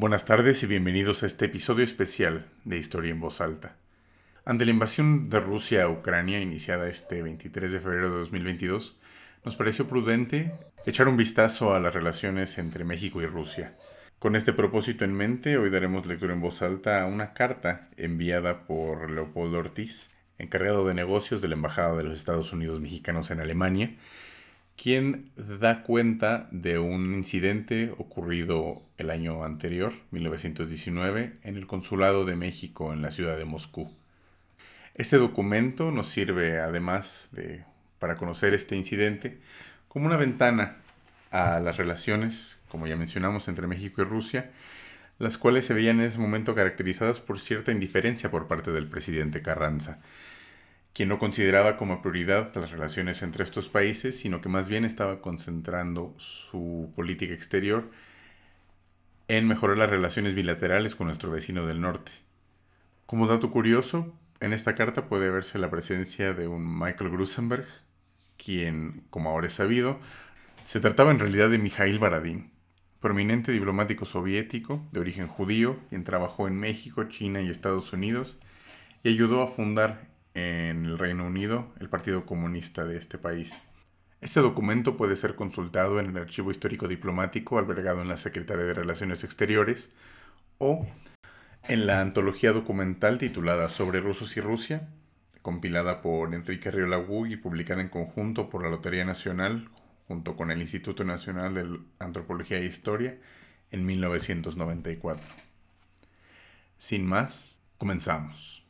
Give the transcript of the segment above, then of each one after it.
Buenas tardes y bienvenidos a este episodio especial de Historia en Voz Alta. Ante la invasión de Rusia a Ucrania iniciada este 23 de febrero de 2022, nos pareció prudente echar un vistazo a las relaciones entre México y Rusia. Con este propósito en mente, hoy daremos lectura en voz alta a una carta enviada por Leopoldo Ortiz, encargado de negocios de la Embajada de los Estados Unidos Mexicanos en Alemania, quien da cuenta de un incidente ocurrido el año anterior, 1919, en el Consulado de México en la ciudad de Moscú. Este documento nos sirve además de, para conocer este incidente como una ventana a las relaciones, como ya mencionamos, entre México y Rusia, las cuales se veían en ese momento caracterizadas por cierta indiferencia por parte del presidente Carranza quien no consideraba como prioridad las relaciones entre estos países, sino que más bien estaba concentrando su política exterior en mejorar las relaciones bilaterales con nuestro vecino del norte. Como dato curioso, en esta carta puede verse la presencia de un Michael Grusenberg, quien, como ahora es sabido, se trataba en realidad de Mikhail Baradín, prominente diplomático soviético de origen judío, quien trabajó en México, China y Estados Unidos y ayudó a fundar en el Reino Unido el Partido Comunista de este país. Este documento puede ser consultado en el Archivo Histórico Diplomático albergado en la Secretaría de Relaciones Exteriores o en la antología documental titulada Sobre Rusos y Rusia, compilada por Enrique Riola y publicada en conjunto por la Lotería Nacional junto con el Instituto Nacional de Antropología e Historia en 1994. Sin más, comenzamos.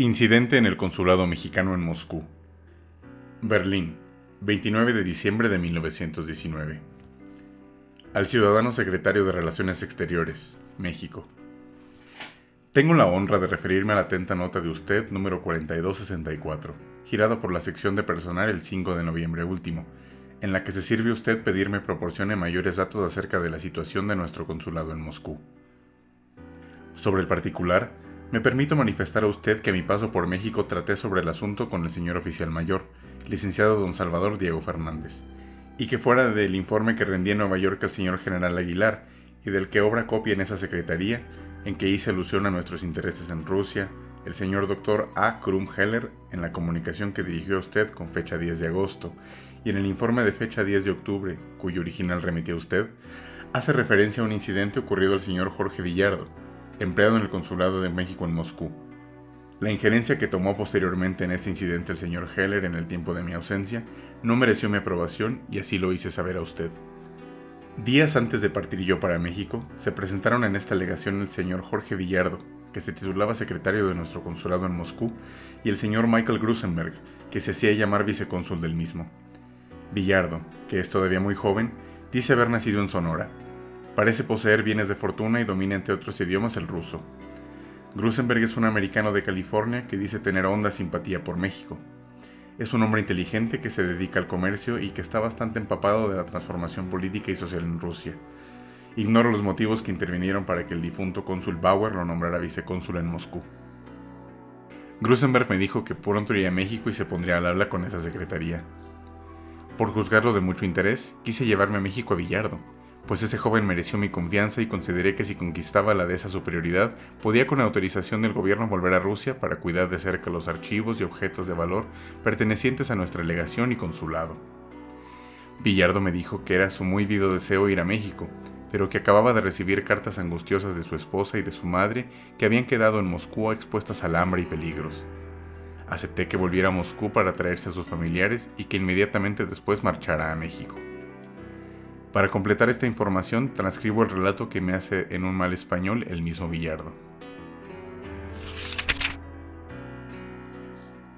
Incidente en el Consulado Mexicano en Moscú. Berlín, 29 de diciembre de 1919. Al ciudadano secretario de Relaciones Exteriores, México. Tengo la honra de referirme a la atenta nota de usted número 4264, girada por la sección de personal el 5 de noviembre último, en la que se sirve usted pedirme proporcione mayores datos acerca de la situación de nuestro consulado en Moscú. Sobre el particular, me permito manifestar a usted que a mi paso por México traté sobre el asunto con el señor oficial mayor, licenciado don Salvador Diego Fernández, y que fuera del informe que rendí en Nueva York al señor general Aguilar y del que obra copia en esa secretaría, en que hice alusión a nuestros intereses en Rusia, el señor doctor A. Heller, en la comunicación que dirigió a usted con fecha 10 de agosto, y en el informe de fecha 10 de octubre, cuyo original remitió usted, hace referencia a un incidente ocurrido al señor Jorge Villardo, empleado en el Consulado de México en Moscú. La injerencia que tomó posteriormente en este incidente el señor Heller en el tiempo de mi ausencia no mereció mi aprobación y así lo hice saber a usted. Días antes de partir yo para México, se presentaron en esta legación el señor Jorge Villardo, que se titulaba secretario de nuestro consulado en Moscú, y el señor Michael Grusenberg, que se hacía llamar vicecónsul del mismo. Villardo, que es todavía muy joven, dice haber nacido en Sonora, Parece poseer bienes de fortuna y domina entre otros idiomas el ruso. Grusenberg es un americano de California que dice tener honda simpatía por México. Es un hombre inteligente que se dedica al comercio y que está bastante empapado de la transformación política y social en Rusia. Ignoro los motivos que intervinieron para que el difunto cónsul Bauer lo nombrara vicecónsul en Moscú. Grusenberg me dijo que pronto iría a México y se pondría al habla con esa secretaría. Por juzgarlo de mucho interés, quise llevarme a México a Villardo, pues ese joven mereció mi confianza y consideré que si conquistaba la de esa superioridad, podía con autorización del gobierno volver a Rusia para cuidar de cerca los archivos y objetos de valor pertenecientes a nuestra legación y consulado. Villardo me dijo que era su muy vivo deseo ir a México, pero que acababa de recibir cartas angustiosas de su esposa y de su madre que habían quedado en Moscú expuestas al hambre y peligros. Acepté que volviera a Moscú para traerse a sus familiares y que inmediatamente después marchara a México. Para completar esta información, transcribo el relato que me hace en un mal español el mismo Villardo.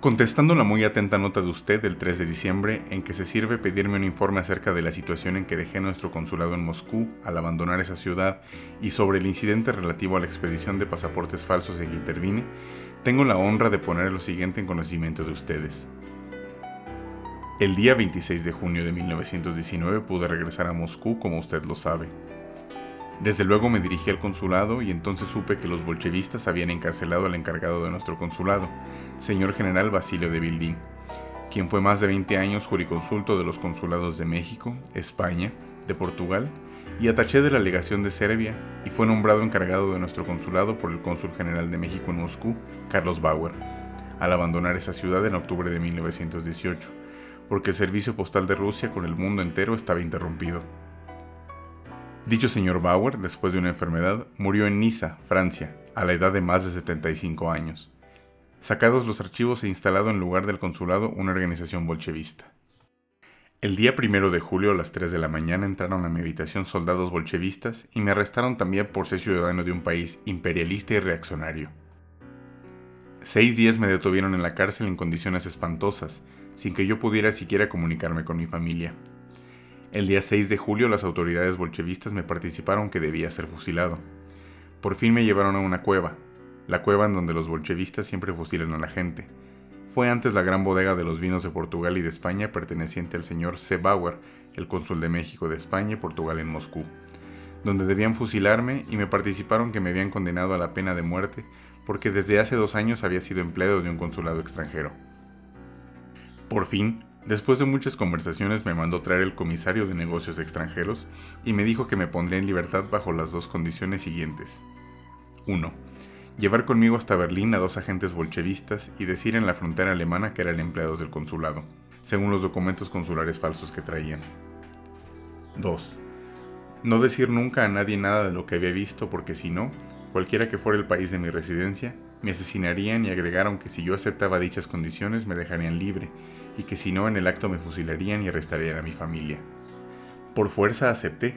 Contestando la muy atenta nota de usted del 3 de diciembre, en que se sirve pedirme un informe acerca de la situación en que dejé nuestro consulado en Moscú al abandonar esa ciudad y sobre el incidente relativo a la expedición de pasaportes falsos en que intervine, tengo la honra de poner lo siguiente en conocimiento de ustedes. El día 26 de junio de 1919 pude regresar a Moscú, como usted lo sabe. Desde luego me dirigí al consulado y entonces supe que los bolchevistas habían encarcelado al encargado de nuestro consulado, señor general Basilio de Bildín, quien fue más de 20 años juriconsulto de los consulados de México, España, de Portugal y ataché de la legación de Serbia y fue nombrado encargado de nuestro consulado por el cónsul general de México en Moscú, Carlos Bauer, al abandonar esa ciudad en octubre de 1918, porque el servicio postal de Rusia con el mundo entero estaba interrumpido. Dicho señor Bauer, después de una enfermedad, murió en Niza, Francia, a la edad de más de 75 años. Sacados los archivos e instalado en lugar del consulado una organización bolchevista. El día primero de julio a las 3 de la mañana entraron a mi habitación soldados bolchevistas y me arrestaron también por ser ciudadano de un país imperialista y reaccionario. Seis días me detuvieron en la cárcel en condiciones espantosas, sin que yo pudiera siquiera comunicarme con mi familia. El día 6 de julio las autoridades bolchevistas me participaron que debía ser fusilado. Por fin me llevaron a una cueva, la cueva en donde los bolchevistas siempre fusilan a la gente. Fue antes la gran bodega de los vinos de Portugal y de España perteneciente al señor C. Bauer, el cónsul de México, de España y Portugal en Moscú, donde debían fusilarme y me participaron que me habían condenado a la pena de muerte porque desde hace dos años había sido empleado de un consulado extranjero. Por fin, Después de muchas conversaciones me mandó traer el comisario de negocios extranjeros y me dijo que me pondría en libertad bajo las dos condiciones siguientes. 1. Llevar conmigo hasta Berlín a dos agentes bolchevistas y decir en la frontera alemana que eran empleados del consulado, según los documentos consulares falsos que traían. 2. No decir nunca a nadie nada de lo que había visto porque si no, cualquiera que fuera el país de mi residencia, me asesinarían y agregaron que si yo aceptaba dichas condiciones me dejarían libre y que si no en el acto me fusilarían y arrestarían a mi familia. Por fuerza acepté,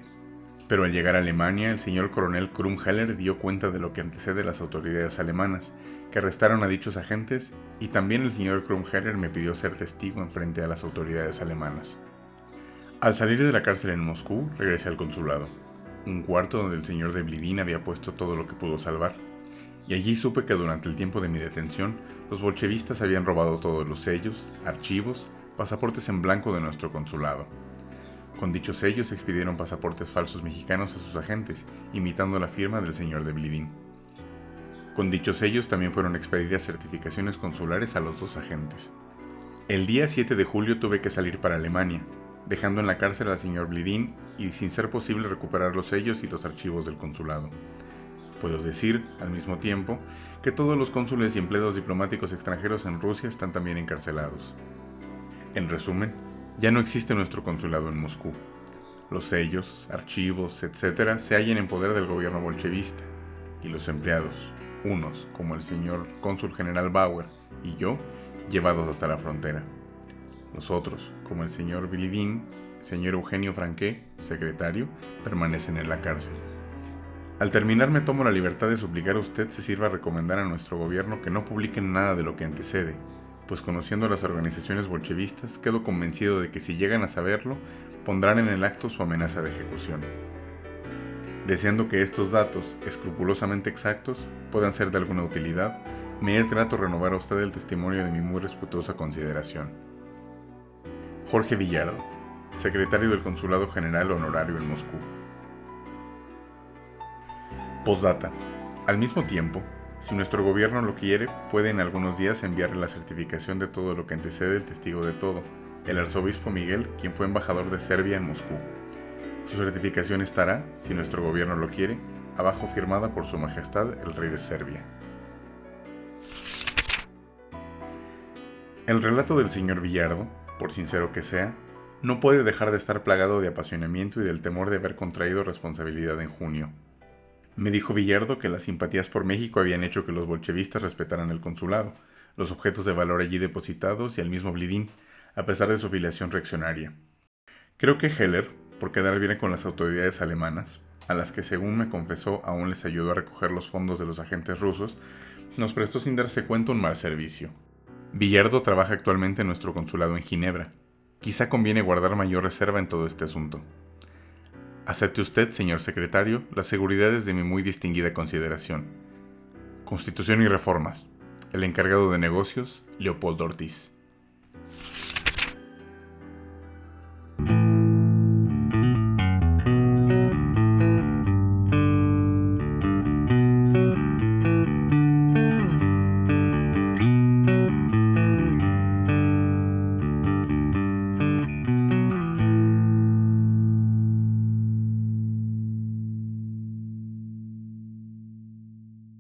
pero al llegar a Alemania el señor coronel Krumheller dio cuenta de lo que antecede las autoridades alemanas, que arrestaron a dichos agentes y también el señor Krumheller me pidió ser testigo en frente a las autoridades alemanas. Al salir de la cárcel en Moscú, regresé al consulado, un cuarto donde el señor de Blidin había puesto todo lo que pudo salvar y allí supe que durante el tiempo de mi detención los bolchevistas habían robado todos los sellos, archivos, pasaportes en blanco de nuestro consulado. Con dichos sellos expidieron pasaportes falsos mexicanos a sus agentes, imitando la firma del señor de Blidín. Con dichos sellos también fueron expedidas certificaciones consulares a los dos agentes. El día 7 de julio tuve que salir para Alemania, dejando en la cárcel al señor Blidín y sin ser posible recuperar los sellos y los archivos del consulado. Puedo decir, al mismo tiempo, que todos los cónsules y empleados diplomáticos extranjeros en Rusia están también encarcelados. En resumen, ya no existe nuestro consulado en Moscú. Los sellos, archivos, etc. se hallan en poder del gobierno bolchevista, y los empleados, unos como el señor cónsul general Bauer y yo, llevados hasta la frontera. Los otros, como el señor Bilidín, señor Eugenio Franqué, secretario, permanecen en la cárcel. Al terminar me tomo la libertad de suplicar a usted se sirva a recomendar a nuestro gobierno que no publiquen nada de lo que antecede, pues conociendo las organizaciones bolchevistas quedo convencido de que si llegan a saberlo, pondrán en el acto su amenaza de ejecución. Deseando que estos datos, escrupulosamente exactos, puedan ser de alguna utilidad, me es grato renovar a usted el testimonio de mi muy respetuosa consideración. Jorge Villardo, secretario del Consulado General Honorario en Moscú. Postdata. Al mismo tiempo, si nuestro gobierno lo quiere, puede en algunos días enviarle la certificación de todo lo que antecede el testigo de todo, el arzobispo Miguel, quien fue embajador de Serbia en Moscú. Su certificación estará, si nuestro gobierno lo quiere, abajo firmada por Su Majestad el Rey de Serbia. El relato del señor Villardo, por sincero que sea, no puede dejar de estar plagado de apasionamiento y del temor de haber contraído responsabilidad en junio, me dijo Villardo que las simpatías por México habían hecho que los bolchevistas respetaran el consulado, los objetos de valor allí depositados y al mismo Blidín, a pesar de su filiación reaccionaria. Creo que Heller, por quedar bien con las autoridades alemanas, a las que según me confesó aún les ayudó a recoger los fondos de los agentes rusos, nos prestó sin darse cuenta un mal servicio. Villardo trabaja actualmente en nuestro consulado en Ginebra. Quizá conviene guardar mayor reserva en todo este asunto. Acepte usted, señor secretario, las seguridades de mi muy distinguida consideración. Constitución y reformas. El encargado de negocios, Leopoldo Ortiz.